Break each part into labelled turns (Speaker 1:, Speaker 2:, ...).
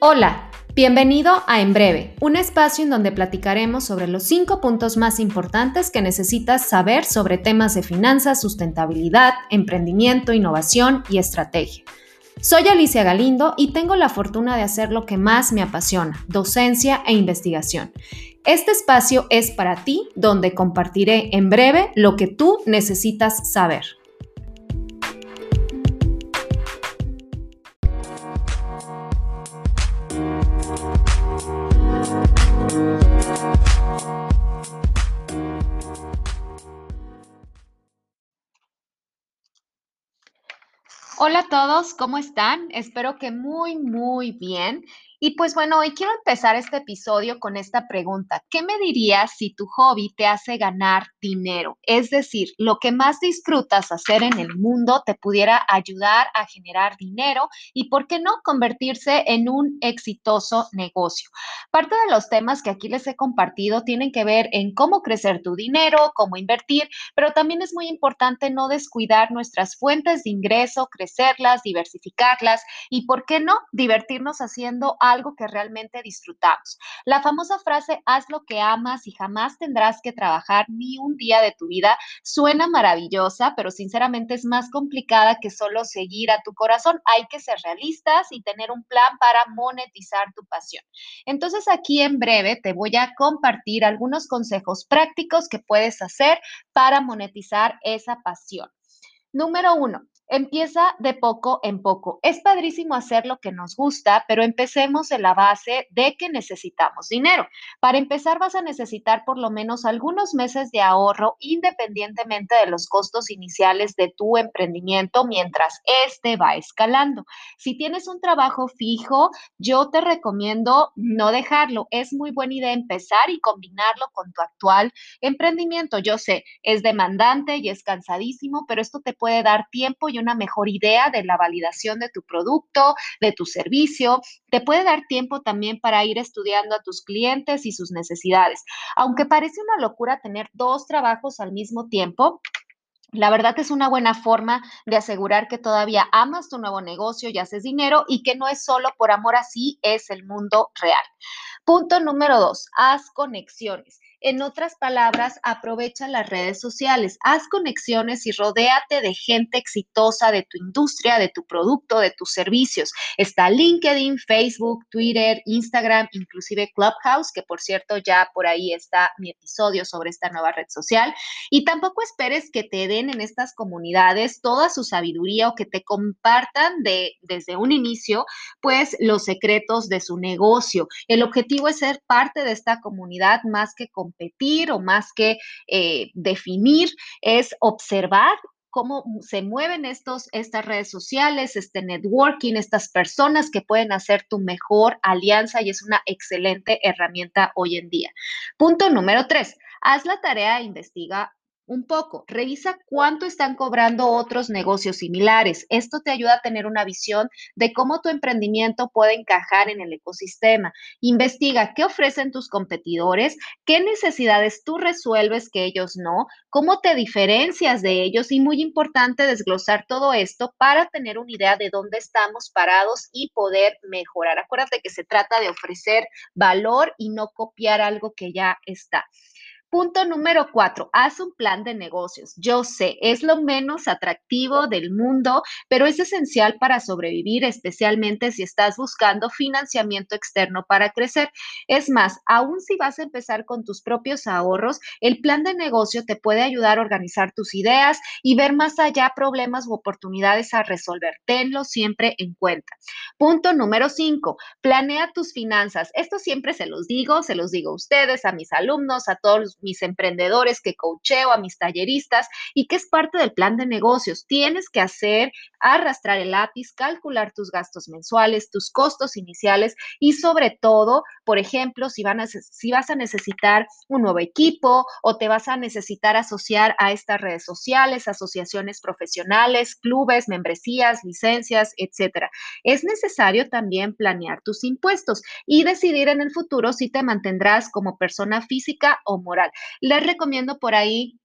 Speaker 1: Hola, bienvenido a En Breve, un espacio en donde platicaremos sobre los cinco puntos más importantes que necesitas saber sobre temas de finanzas, sustentabilidad, emprendimiento, innovación y estrategia. Soy Alicia Galindo y tengo la fortuna de hacer lo que más me apasiona, docencia e investigación. Este espacio es para ti, donde compartiré en breve lo que tú necesitas saber. Hola a todos, ¿cómo están? Espero que muy, muy bien. Y pues bueno, hoy quiero empezar este episodio con esta pregunta. ¿Qué me dirías si tu hobby te hace ganar dinero? Es decir, lo que más disfrutas hacer en el mundo te pudiera ayudar a generar dinero y, ¿por qué no, convertirse en un exitoso negocio? Parte de los temas que aquí les he compartido tienen que ver en cómo crecer tu dinero, cómo invertir, pero también es muy importante no descuidar nuestras fuentes de ingreso, crecerlas, diversificarlas y, ¿por qué no, divertirnos haciendo que realmente disfrutamos. La famosa frase, haz lo que amas y jamás tendrás que trabajar ni un día de tu vida, suena maravillosa, pero sinceramente es más complicada que solo seguir a tu corazón. Hay que ser realistas y tener un plan para monetizar tu pasión. Entonces aquí en breve te voy a compartir algunos consejos prácticos que puedes hacer para monetizar esa pasión. Número uno, Empieza de poco en poco. Es padrísimo hacer lo que nos gusta, pero empecemos en la base de que necesitamos dinero. Para empezar vas a necesitar por lo menos algunos meses de ahorro independientemente de los costos iniciales de tu emprendimiento mientras este va escalando. Si tienes un trabajo fijo, yo te recomiendo no dejarlo. Es muy buena idea empezar y combinarlo con tu actual emprendimiento. Yo sé, es demandante y es cansadísimo, pero esto te puede dar tiempo y una mejor idea de la validación de tu producto, de tu servicio. Te puede dar tiempo también para ir estudiando a tus clientes y sus necesidades. Aunque parece una locura tener dos trabajos al mismo tiempo, la verdad es una buena forma de asegurar que todavía amas tu nuevo negocio y haces dinero y que no es solo por amor así, es el mundo real. Punto número dos, haz conexiones. En otras palabras, aprovecha las redes sociales, haz conexiones y rodéate de gente exitosa de tu industria, de tu producto, de tus servicios. Está LinkedIn, Facebook, Twitter, Instagram, inclusive Clubhouse, que por cierto ya por ahí está mi episodio sobre esta nueva red social. Y tampoco esperes que te den en estas comunidades toda su sabiduría o que te compartan de, desde un inicio, pues los secretos de su negocio. El objetivo es ser parte de esta comunidad más que competir o más que eh, definir, es observar cómo se mueven estos, estas redes sociales, este networking, estas personas que pueden hacer tu mejor alianza y es una excelente herramienta hoy en día. Punto número tres, haz la tarea e investiga un poco. Revisa cuánto están cobrando otros negocios similares. Esto te ayuda a tener una visión de cómo tu emprendimiento puede encajar en el ecosistema. Investiga qué ofrecen tus competidores, qué necesidades tú resuelves que ellos no, cómo te diferencias de ellos y muy importante desglosar todo esto para tener una idea de dónde estamos parados y poder mejorar. Acuérdate que se trata de ofrecer valor y no copiar algo que ya está. Punto número cuatro, haz un plan de negocios. Yo sé, es lo menos atractivo del mundo, pero es esencial para sobrevivir, especialmente si estás buscando financiamiento externo para crecer. Es más, aún si vas a empezar con tus propios ahorros, el plan de negocio te puede ayudar a organizar tus ideas y ver más allá problemas u oportunidades a resolver. Tenlo siempre en cuenta. Punto número cinco, planea tus finanzas. Esto siempre se los digo, se los digo a ustedes, a mis alumnos, a todos mis emprendedores que coacheo, a mis talleristas y que es parte del plan de negocios. Tienes que hacer, arrastrar el lápiz, calcular tus gastos mensuales, tus costos iniciales y sobre todo, por ejemplo, si, van a, si vas a necesitar un nuevo equipo o te vas a necesitar asociar a estas redes sociales, asociaciones profesionales, clubes, membresías, licencias, etcétera. Es necesario también planear tus impuestos y decidir en el futuro si te mantendrás como persona física o moral. Les recomiendo por ahí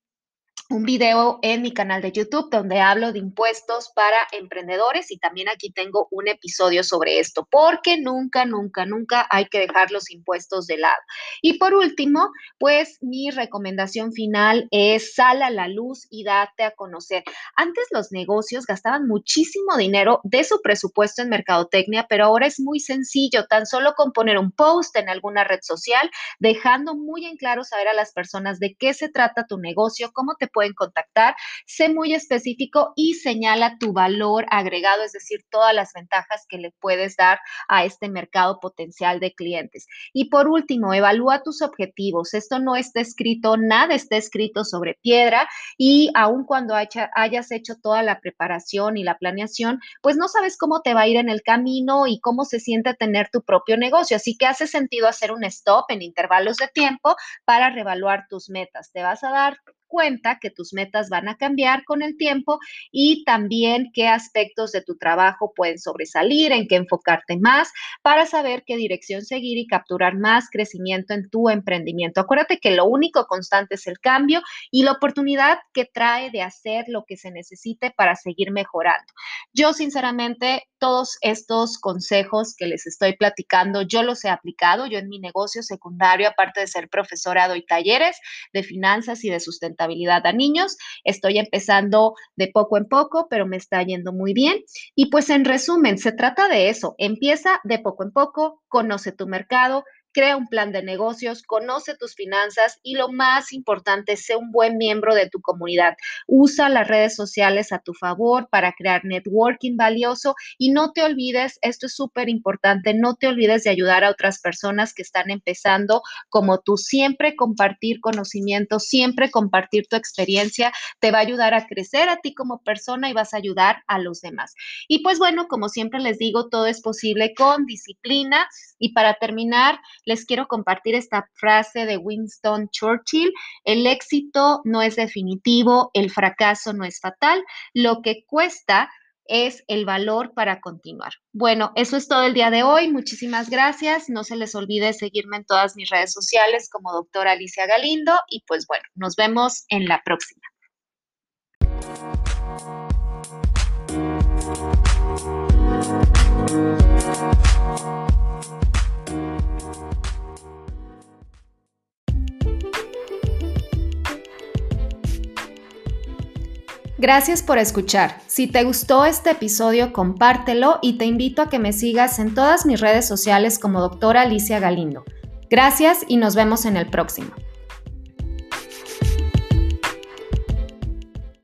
Speaker 1: un video en mi canal de YouTube donde hablo de impuestos para emprendedores y también aquí tengo un episodio sobre esto, porque nunca, nunca, nunca hay que dejar los impuestos de lado. Y por último, pues mi recomendación final es sal a la luz y date a conocer. Antes los negocios gastaban muchísimo dinero de su presupuesto en mercadotecnia, pero ahora es muy sencillo, tan solo con poner un post en alguna red social, dejando muy en claro saber a las personas de qué se trata tu negocio, cómo te pueden contactar. Sé muy específico y señala tu valor agregado, es decir, todas las ventajas que le puedes dar a este mercado potencial de clientes. Y por último, evalúa tus objetivos. Esto no está escrito, nada está escrito sobre piedra y aun cuando hayas hecho toda la preparación y la planeación, pues no sabes cómo te va a ir en el camino y cómo se siente tener tu propio negocio. Así que hace sentido hacer un stop en intervalos de tiempo para reevaluar tus metas. Te vas a dar cuenta que tus metas van a cambiar con el tiempo y también qué aspectos de tu trabajo pueden sobresalir, en qué enfocarte más para saber qué dirección seguir y capturar más crecimiento en tu emprendimiento. Acuérdate que lo único constante es el cambio y la oportunidad que trae de hacer lo que se necesite para seguir mejorando. Yo sinceramente todos estos consejos que les estoy platicando, yo los he aplicado, yo en mi negocio secundario, aparte de ser profesora, doy talleres de finanzas y de sustentabilidad a niños. Estoy empezando de poco en poco, pero me está yendo muy bien. Y pues en resumen, se trata de eso, empieza de poco en poco, conoce tu mercado, crea un plan de negocios, conoce tus finanzas y lo más importante, sé un buen miembro de tu comunidad. Usa las redes sociales a tu favor para crear networking valioso y no te olvides, esto es súper importante, no te olvides de ayudar a otras personas que están empezando como tú. Siempre compartir conocimiento, siempre compartir tu experiencia te va a ayudar a crecer a ti como persona y vas a ayudar a los demás. Y pues bueno, como siempre les digo, todo es posible con disciplina y para terminar, les quiero compartir esta frase de Winston Churchill. El éxito no es definitivo, el fracaso no es fatal, lo que cuesta es el valor para continuar. Bueno, eso es todo el día de hoy. Muchísimas gracias. No se les olvide seguirme en todas mis redes sociales como doctora Alicia Galindo y pues bueno, nos vemos en la próxima. Gracias por escuchar. Si te gustó este episodio, compártelo y te invito a que me sigas en todas mis redes sociales como doctora Alicia Galindo. Gracias y nos vemos en el próximo.